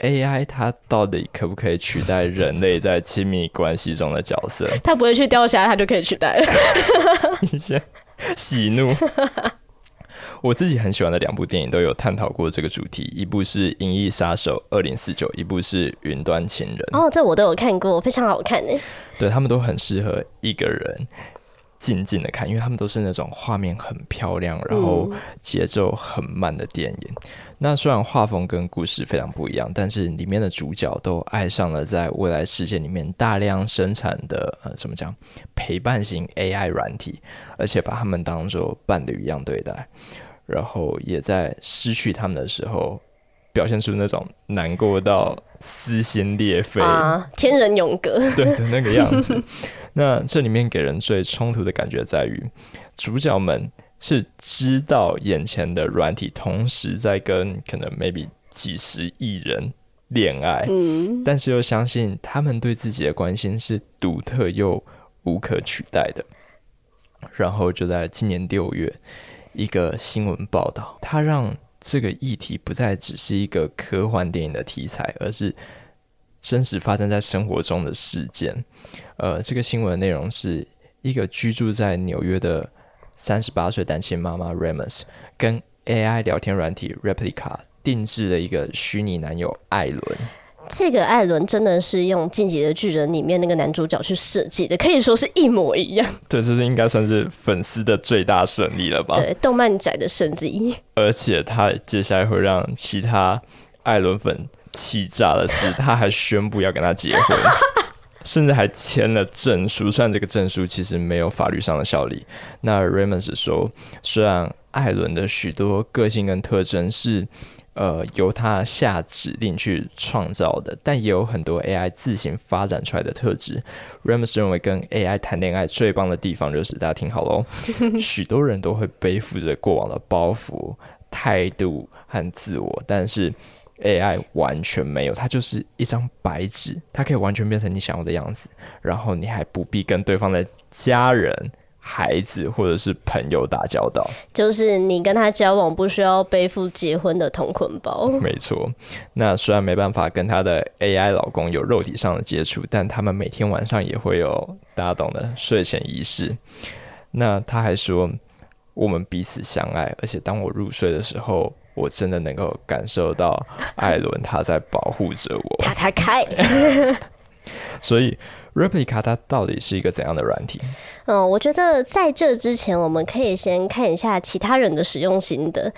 AI 它到底可不可以取代人类在亲密关系中的角色？它不会去钓虾，它就可以取代了。你先喜怒。我自己很喜欢的两部电影都有探讨过这个主题，一部是《银翼杀手二零四九》，一部是《云端情人》。哦，这我都有看过，非常好看诶。对，他们都很适合一个人。静静的看，因为他们都是那种画面很漂亮，然后节奏很慢的电影。嗯、那虽然画风跟故事非常不一样，但是里面的主角都爱上了在未来世界里面大量生产的呃，怎么讲，陪伴型 AI 软体，而且把他们当做伴侣一样对待，然后也在失去他们的时候，表现出那种难过到撕心裂肺啊，天人永隔，对的那个样子。那这里面给人最冲突的感觉在于，主角们是知道眼前的软体同时在跟可能 maybe 几十亿人恋爱，嗯，但是又相信他们对自己的关心是独特又无可取代的。然后就在今年六月，一个新闻报道，它让这个议题不再只是一个科幻电影的题材，而是真实发生在生活中的事件。呃，这个新闻内容是一个居住在纽约的三十八岁单亲妈妈 Remus 跟 AI 聊天软体 Replica 定制的一个虚拟男友艾伦。这个艾伦真的是用《进击的巨人》里面那个男主角去设计的，可以说是一模一样。对，这是应该算是粉丝的最大胜利了吧？对，动漫宅的胜利。而且他接下来会让其他艾伦粉气炸的是，他还宣布要跟他结婚。甚至还签了证书，虽然这个证书其实没有法律上的效力。那 Remus 说，虽然艾伦的许多个性跟特征是呃由他下指令去创造的，但也有很多 AI 自行发展出来的特质。Remus 认为跟 AI 谈恋爱最棒的地方就是，大家听好喽，许多人都会背负着过往的包袱、态度和自我，但是。AI 完全没有，它就是一张白纸，它可以完全变成你想要的样子，然后你还不必跟对方的家人、孩子或者是朋友打交道，就是你跟他交往不需要背负结婚的同捆包。没错，那虽然没办法跟他的 AI 老公有肉体上的接触，但他们每天晚上也会有大家懂的睡前仪式。那他还说，我们彼此相爱，而且当我入睡的时候。我真的能够感受到艾伦他在保护着我。卡他开。所以 Replica 它到底是一个怎样的软体？嗯，我觉得在这之前，我们可以先看一下其他人的使用心得。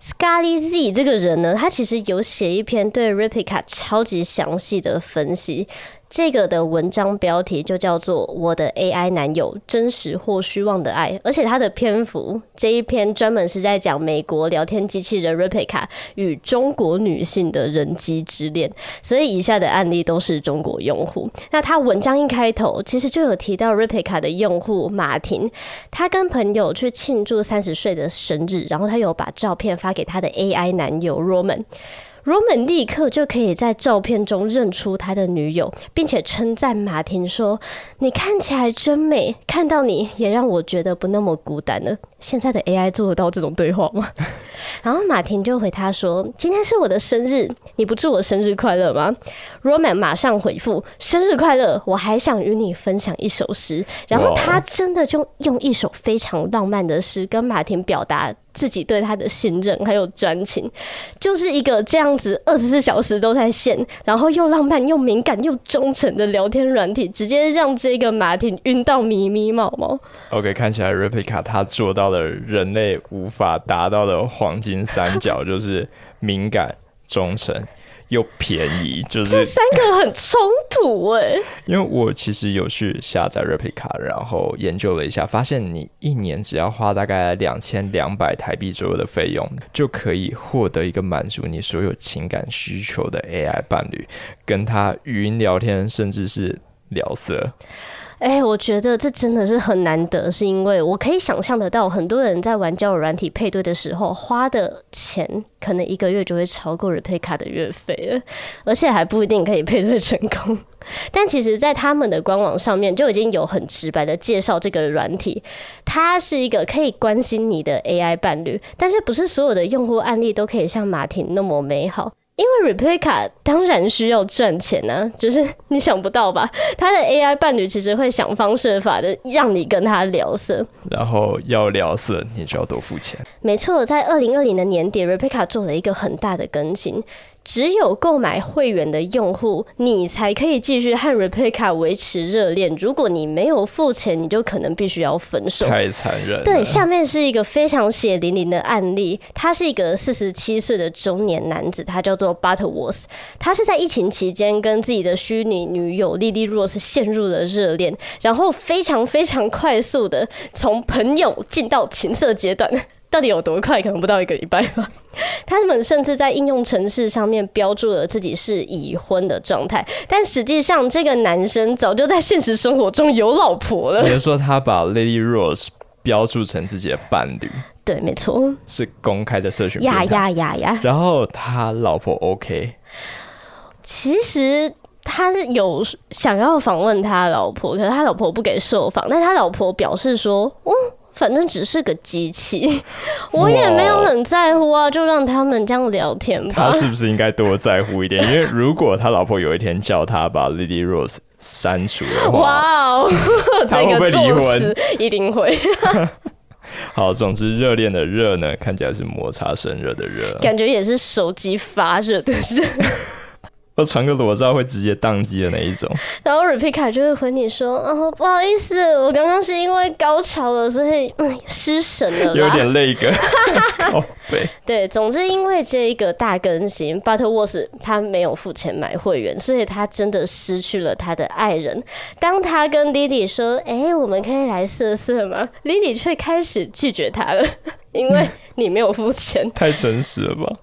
Scally Z 这个人呢，他其实有写一篇对 Replica 超级详细的分析。这个的文章标题就叫做《我的 AI 男友：真实或虚妄的爱》，而且它的篇幅这一篇专门是在讲美国聊天机器人 Replika 与中国女性的人机之恋，所以以下的案例都是中国用户。那他文章一开头其实就有提到 Replika 的用户马婷，她跟朋友去庆祝三十岁的生日，然后他有把照片发给她的 AI 男友 Roman。Roman 立刻就可以在照片中认出他的女友，并且称赞马婷说：“你看起来真美，看到你也让我觉得不那么孤单了。”现在的 AI 做得到这种对话吗？然后马婷就回他说：“今天是我的生日，你不祝我生日快乐吗？”Roman 马上回复：“生日快乐，我还想与你分享一首诗。”然后他真的就用一首非常浪漫的诗跟马婷表达。自己对他的信任还有专情，就是一个这样子二十四小时都在线，然后又浪漫又敏感又忠诚的聊天软体，直接让这个马婷晕到迷迷毛毛。OK，看起来 Replica 他做到了人类无法达到的黄金三角，就是敏感、忠诚。又便宜，就是这三个很冲突哎。因为我其实有去下载 Replica，然后研究了一下，发现你一年只要花大概两千两百台币左右的费用，就可以获得一个满足你所有情感需求的 AI 伴侣，跟他语音聊天，甚至是聊色。哎、我觉得这真的是很难得，是因为我可以想象得到，很多人在玩交友软体配对的时候，花的钱可能一个月就会超过 Replika 的月费了，而且还不一定可以配对成功。但其实，在他们的官网上面就已经有很直白的介绍这个软体，它是一个可以关心你的 AI 伴侣，但是不是所有的用户案例都可以像马婷那么美好。因为 Replica 当然需要赚钱呢、啊，就是你想不到吧？他的 AI 伴侣其实会想方设法的让你跟他聊色，然后要聊色，你就要多付钱。没错，在二零二零的年底，Replica 做了一个很大的更新。只有购买会员的用户，你才可以继续和 Replica 维持热恋。如果你没有付钱，你就可能必须要分手。太残忍了。对，下面是一个非常血淋淋的案例。他是一个四十七岁的中年男子，他叫做 Butterworth。他是在疫情期间跟自己的虚拟女友 Lily Rose 陷入了热恋，然后非常非常快速的从朋友进到情色阶段。到底有多快？可能不到一个礼拜吧。他们甚至在应用程式上面标注了自己是已婚的状态，但实际上这个男生早就在现实生活中有老婆了。比如说，他把 Lady Rose 标注成自己的伴侣，对，没错，是公开的社群。呀呀呀呀！然后他老婆 OK，其实他有想要访问他老婆，可是他老婆不给受访，但他老婆表示说，嗯。反正只是个机器，我也没有很在乎啊，就让他们这样聊天吧。他是不是应该多在乎一点？因为如果他老婆有一天叫他把 Lily Rose 删除的话，哇哦，他会不会离婚？一定会。好，总之热恋的热呢，看起来是摩擦生热的热，感觉也是手机发热的热。我传个裸照会直接宕机的那一种，然后 Replika 就会回你说：“哦，不好意思，我刚刚是因为高潮了，所以嗯失神了，有点累个。靠北”对，总之因为这一个大更新，Butterworth 他没有付钱买会员，所以他真的失去了他的爱人。当他跟 Lily 说：“哎、欸，我们可以来色色吗？”Lily 却开始拒绝他了，因为你没有付钱。太诚实了吧？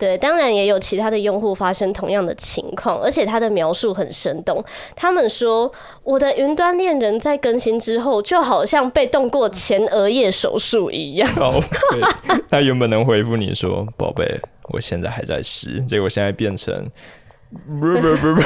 对，当然也有其他的用户发生同样的情况，而且他的描述很生动。他们说，我的云端恋人在更新之后，就好像被动过前额叶手术一样。他原本能回复你说：“宝贝，我现在还在试。”结果现在变成不不不不，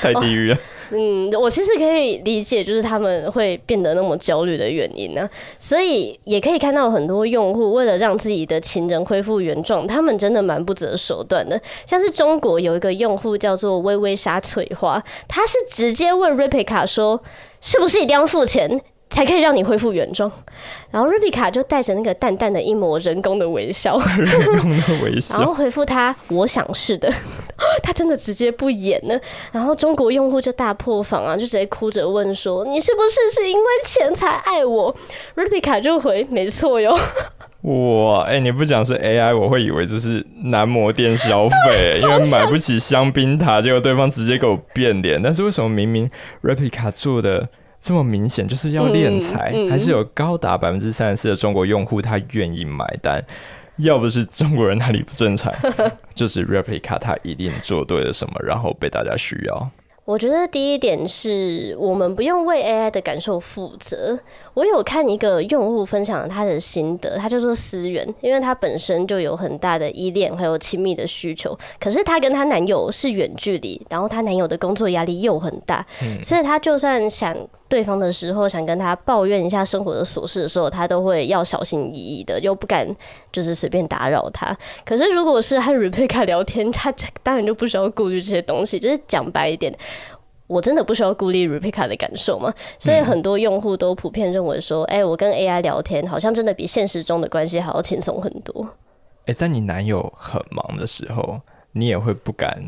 太地狱了。嗯，我其实可以理解，就是他们会变得那么焦虑的原因呢、所以也可以看到很多用户为了让自己的情人恢复原状，他们真的蛮不择手段的。像是中国有一个用户叫做微微莎翠花，他是直接问 Replica 说，是不是一定要付钱？才可以让你恢复原状，然后 Replika 就带着那个淡淡的一抹人工的微笑，人工的微笑，然后回复他：“我想是的。”他真的直接不演了，然后中国用户就大破防啊，就直接哭着问说：“你是不是是因为钱才爱我？”Replika 就回：“没错哟。”哇，哎、欸，你不讲是 AI，我会以为这是男模店消费，因为买不起香槟塔，结果对方直接给我变脸。但是为什么明明 Replika 做的？这么明显就是要敛财，嗯嗯、还是有高达百分之三十四的中国用户他愿意买单？要不是中国人哪里不正常，就是 Replica 他一定做对了什么，然后被大家需要。我觉得第一点是我们不用为 AI 的感受负责。我有看一个用户分享他的心得，他叫做思源，因为他本身就有很大的依恋还有亲密的需求，可是她跟她男友是远距离，然后她男友的工作压力又很大，嗯、所以她就算想对方的时候，想跟他抱怨一下生活的琐事的时候，他都会要小心翼翼的，又不敢就是随便打扰他。可是如果是和 Replika 聊天，他当然就不需要顾虑这些东西，就是讲白一点。我真的不需要顾虑 Replika 的感受嘛？所以很多用户都普遍认为说，哎、我跟 AI 聊天，好像真的比现实中的关系还要轻松很多。哎、在你男友很忙的时候，你也会不敢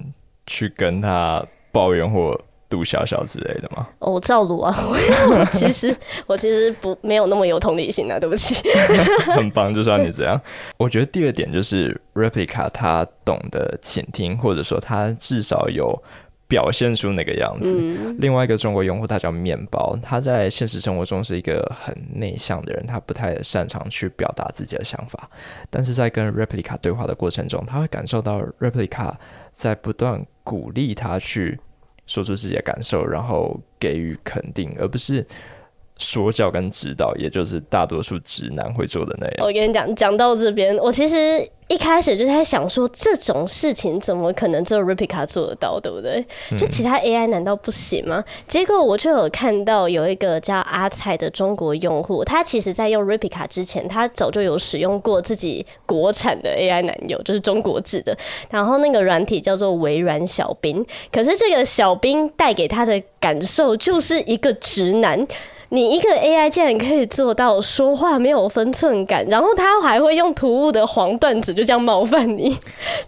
去跟他抱怨或杜小小之类的吗？哦，我照录啊！我其实我其实不没有那么有同理心啊，对不起。很棒，就是要你这样。我觉得第二点就是 Replica 他懂得倾听，或者说他至少有。表现出那个样子。嗯、另外一个中国用户，他叫面包，他在现实生活中是一个很内向的人，他不太擅长去表达自己的想法。但是在跟 Replica 对话的过程中，他会感受到 Replica 在不断鼓励他去说出自己的感受，然后给予肯定，而不是说教跟指导，也就是大多数直男会做的那样。我跟你讲，讲到这边，我其实一开始就在想说，这种事情怎么可能只有 Replika 做得到，对不对？就其他 AI 难道不行吗？结果我就有看到有一个叫阿菜的中国用户，他其实在用 Replika 之前，他早就有使用过自己国产的 AI 男友，就是中国制的。然后那个软体叫做微软小冰，可是这个小冰带给他的感受就是一个直男。你一个 AI 竟然可以做到说话没有分寸感，然后他还会用突兀的黄段子就这样冒犯你，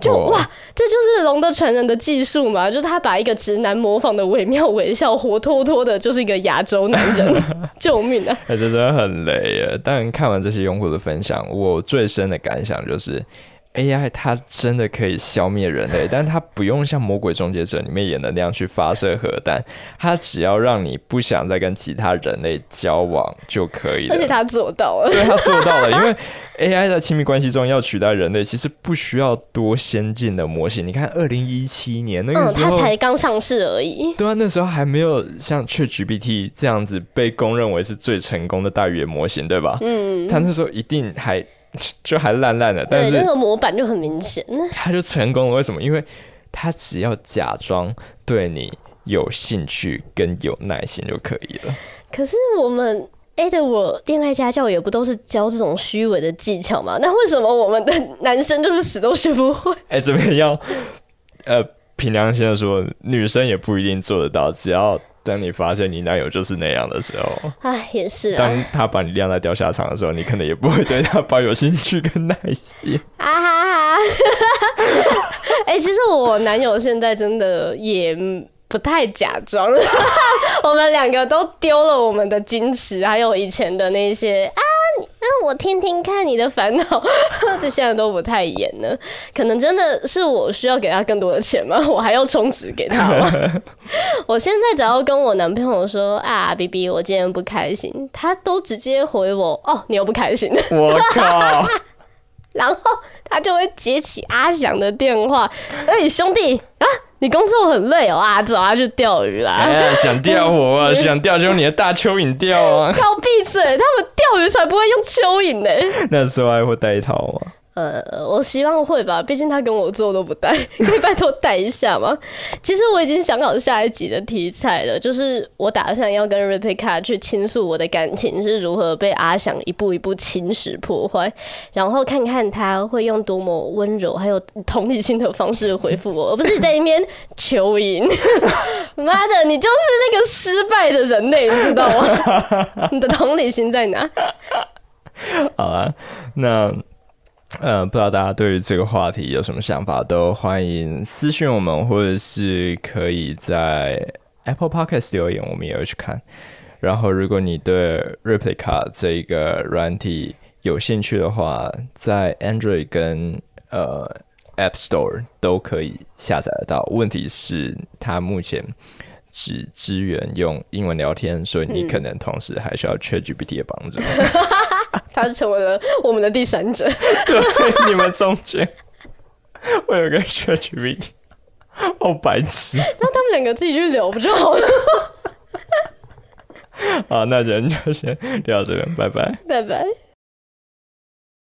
就哇，这就是龙的传人的技术嘛？就是他把一个直男模仿的惟妙惟肖，活脱脱的就是一个亚洲男人，救命啊！哎，这真的很雷啊！但看完这些用户的分享，我最深的感想就是。AI 它真的可以消灭人类，但是它不用像《魔鬼终结者》里面演的那样去发射核弹，它只要让你不想再跟其他人类交往就可以了。而且它做到了，对，它做到了。因为 AI 在亲密关系中要取代人类，其实不需要多先进的模型。你看，二零一七年那个时候，嗯，它才刚上市而已。对啊，那时候还没有像 ChatGPT 这样子被公认为是最成功的大语言模型，对吧？嗯，它那时候一定还。就还烂烂的，但是那个模板就很明显，他就成功了。为什么？因为他只要假装对你有兴趣跟有耐心就可以了。可是我们 A 的我恋爱家教也不都是教这种虚伪的技巧吗？那为什么我们的男生就是死都学不会？哎、欸，这边要呃凭良心的说，女生也不一定做得到，只要。当你发现你男友就是那样的时候，哎，也是啊。当他把你晾在钓虾场的时候，你可能也不会对他抱有兴趣跟耐心。啊哈哈！哎、欸，其实我男友现在真的也不太假装，我们两个都丢了我们的矜持，还有以前的那些啊。那我听听看你的烦恼，这现在都不太演了。可能真的是我需要给他更多的钱吗？我还要充值给他吗？我现在只要跟我男朋友说啊，B B，我今天不开心，他都直接回我哦，你又不开心。我靠！然后他就会接起阿翔的电话，哎、欸，兄弟啊！你工作很累哦啊，走啊去钓鱼啦！哎呀，想钓我啊，想钓就用你的大蚯蚓钓啊！靠闭嘴，他们钓鱼才不会用蚯蚓呢。那时候还会带一套吗？呃，我希望会吧，毕竟他跟我做都不带，可以拜托带一下吗？其实我已经想好下一集的题材了，就是我打算要跟 Replika 去倾诉我的感情是如何被阿翔一步一步侵蚀破坏，然后看看他会用多么温柔还有同理心的方式回复我，而不是在那边求赢。妈的，你就是那个失败的人类，你知道吗？你的同理心在哪？好啊，那。呃，不知道大家对于这个话题有什么想法，都欢迎私信我们，或者是可以在 Apple Podcast 留言，我们也会去看。然后，如果你对 Replica 这一个软体有兴趣的话，在 Android 跟呃 App Store 都可以下载得到。问题是，它目前只支援用英文聊天，所以你可能同时还需要 ChatGPT 的帮助。他是成为了我们的第三者，对，你们中间。我有个 ChatGPT，好白痴，那他们两个自己去聊不就好了？好，那人就先聊到这边，拜拜，拜拜。